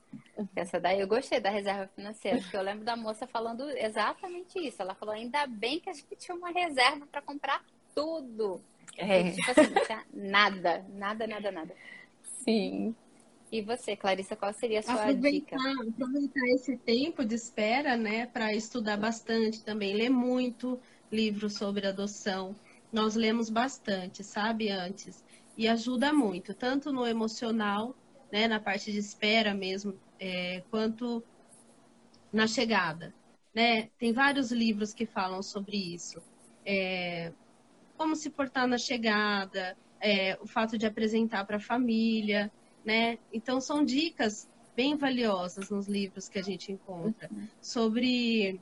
Essa daí eu gostei da reserva financeira, porque eu lembro da moça falando exatamente isso. Ela falou: ainda bem que a gente tinha uma reserva para comprar tudo. É. Tipo assim, não tinha nada, nada, nada, nada. Sim. E você, Clarissa, qual seria a sua aproveitar, dica? Aproveitar esse tempo de espera, né, para estudar bastante também, ler muito livro sobre adoção. Nós lemos bastante, sabe, antes. E ajuda muito, tanto no emocional, né, na parte de espera mesmo, é, quanto na chegada. Né? Tem vários livros que falam sobre isso. É, como se portar na chegada, é, o fato de apresentar para a família, né? Então são dicas bem valiosas nos livros que a gente encontra uhum. sobre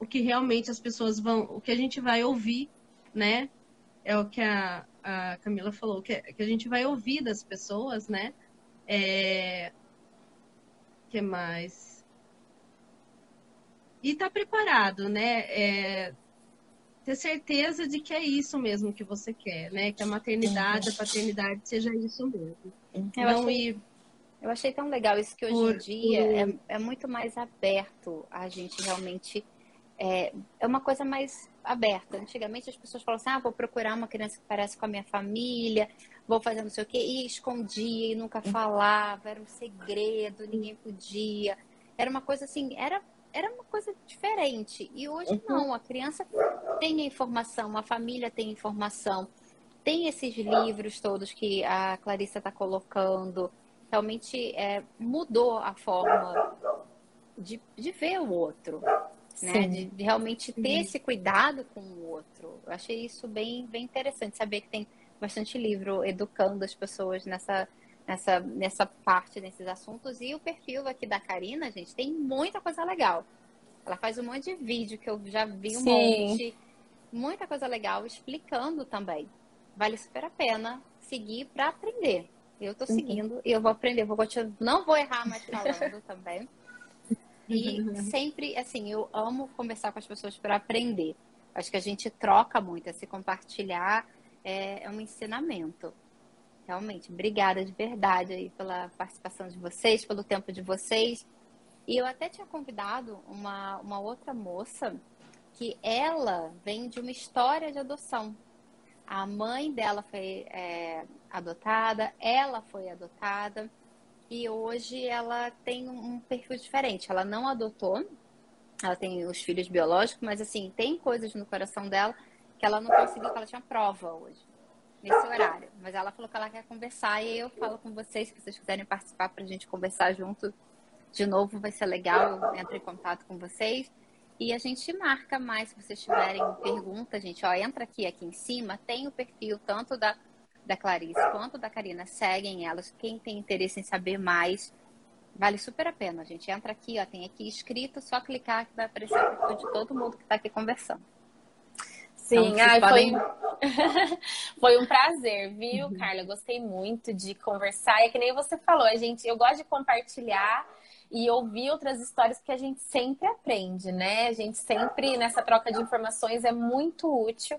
o que realmente as pessoas vão, o que a gente vai ouvir, né? É o que a, a Camila falou, que, que a gente vai ouvir das pessoas, né? É... que mais? E tá preparado, né? É... Ter certeza de que é isso mesmo que você quer, né? Que a maternidade, a paternidade seja isso mesmo. Eu não achei, ir... eu achei tão legal isso que hoje por, em dia por... é, é muito mais aberto a gente realmente. É, é uma coisa mais aberta. Antigamente as pessoas falavam assim: ah, vou procurar uma criança que parece com a minha família, vou fazer não sei o quê, e escondia e nunca falava, era um segredo, ninguém podia. Era uma coisa assim, era, era uma coisa diferente. E hoje uhum. não, a criança tem a informação, a família tem informação tem esses livros todos que a Clarissa está colocando. Realmente é, mudou a forma de, de ver o outro. Né? De, de, realmente ter uhum. esse cuidado com o outro. Eu achei isso bem, bem interessante, saber que tem bastante livro educando as pessoas nessa, nessa, nessa parte, nesses assuntos. E o perfil aqui da Karina, gente, tem muita coisa legal. Ela faz um monte de vídeo que eu já vi um Sim. monte. Muita coisa legal explicando também vale super a pena seguir para aprender. Eu estou uhum. seguindo e eu vou aprender, vou continuar, não vou errar mais falando também. E uhum. sempre, assim, eu amo conversar com as pessoas para aprender. Acho que a gente troca muito, se compartilhar é, é um ensinamento. Realmente, obrigada de verdade aí pela participação de vocês, pelo tempo de vocês. E eu até tinha convidado uma, uma outra moça que ela vem de uma história de adoção. A mãe dela foi é, adotada, ela foi adotada e hoje ela tem um perfil diferente. Ela não adotou, ela tem os filhos biológicos, mas assim, tem coisas no coração dela que ela não conseguiu, que ela tinha prova hoje, nesse horário. Mas ela falou que ela quer conversar e eu falo com vocês, se vocês quiserem participar para a gente conversar junto de novo, vai ser legal. Eu entro em contato com vocês. E a gente marca mais, se vocês tiverem perguntas, gente, ó, entra aqui, aqui em cima, tem o perfil tanto da, da Clarice quanto da Karina, seguem elas. Quem tem interesse em saber mais, vale super a pena, gente. Entra aqui, ó, tem aqui escrito, só clicar que vai aparecer o perfil de todo mundo que está aqui conversando. Sim, então, ai, podem... foi... foi um prazer, viu, uhum. Carla? Gostei muito de conversar. É que nem você falou, a gente, eu gosto de compartilhar e ouvir outras histórias que a gente sempre aprende, né? A gente sempre, nessa troca de informações, é muito útil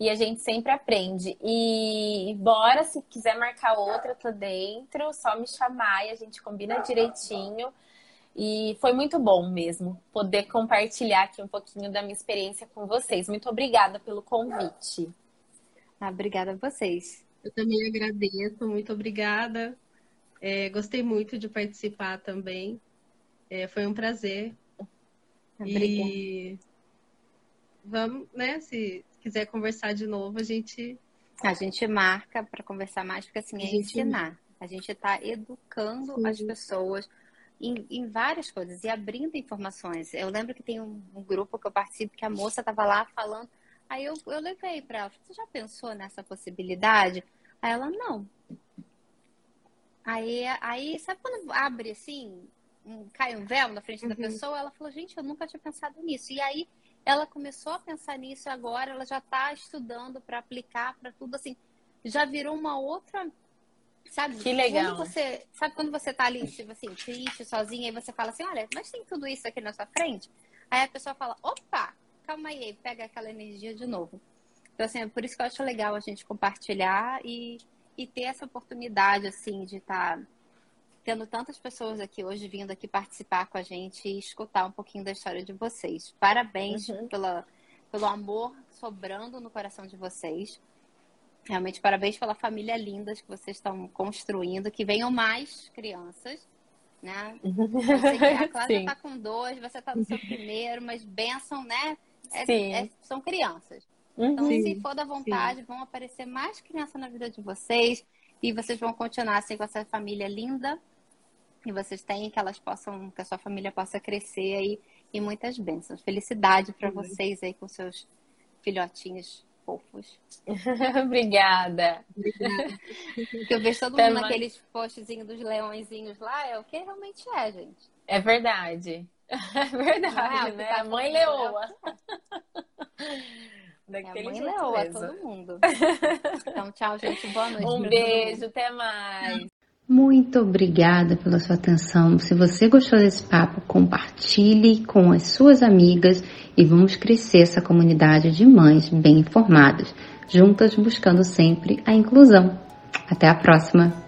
e a gente sempre aprende. E bora, se quiser marcar outra, tô dentro, só me chamar e a gente combina direitinho. E foi muito bom mesmo poder compartilhar aqui um pouquinho da minha experiência com vocês. Muito obrigada pelo convite. Ah, obrigada a vocês. Eu também agradeço, muito obrigada. É, gostei muito de participar também. É, foi um prazer. Obrigada. E vamos, né? Se quiser conversar de novo, a gente. A gente marca para conversar mais, porque assim, é ensinar. A gente está educando Sim. as pessoas em, em, várias coisas e abrindo informações. Eu lembro que tem um, um grupo que eu participo que a moça estava lá falando. Aí eu, eu levei para ela, você já pensou nessa possibilidade? Aí ela, não. Aí, aí sabe quando abre assim, um, cai um véu na frente uhum. da pessoa? Ela falou, gente, eu nunca tinha pensado nisso. E aí ela começou a pensar nisso e agora ela já está estudando para aplicar para tudo assim. Já virou uma outra Sabe? Que legal. Quando você, sabe quando você tá ali, tipo assim, triste, sozinha, e você fala assim, olha, mas tem tudo isso aqui na sua frente? Aí a pessoa fala, opa, calma aí, pega aquela energia de novo. Então, assim, é por isso que eu acho legal a gente compartilhar e, e ter essa oportunidade, assim, de estar tá tendo tantas pessoas aqui hoje vindo aqui participar com a gente e escutar um pouquinho da história de vocês. Parabéns uhum. pela, pelo amor sobrando no coração de vocês. Realmente, parabéns pela família linda que vocês estão construindo. Que venham mais crianças, né? a Cláudia está com dois, você está no seu primeiro, mas benção, né? É, é, são crianças. Então, Sim. se for da vontade, Sim. vão aparecer mais crianças na vida de vocês e vocês vão continuar assim com essa família linda e vocês têm que elas possam, que a sua família possa crescer aí e muitas bênçãos. Felicidade para vocês aí com seus filhotinhos fofos. Obrigada. Que eu vejo todo mundo naqueles postzinhos dos leõezinhos lá, é o que realmente é, gente. É verdade. É verdade, é, né? A mãe leoa. Daquele é a mãe leoa, todo mundo. Então, tchau, gente. Boa noite. Um beijo, até mais. Muito obrigada pela sua atenção. Se você gostou desse papo, compartilhe com as suas amigas e vamos crescer essa comunidade de mães bem informadas, juntas buscando sempre a inclusão. Até a próxima!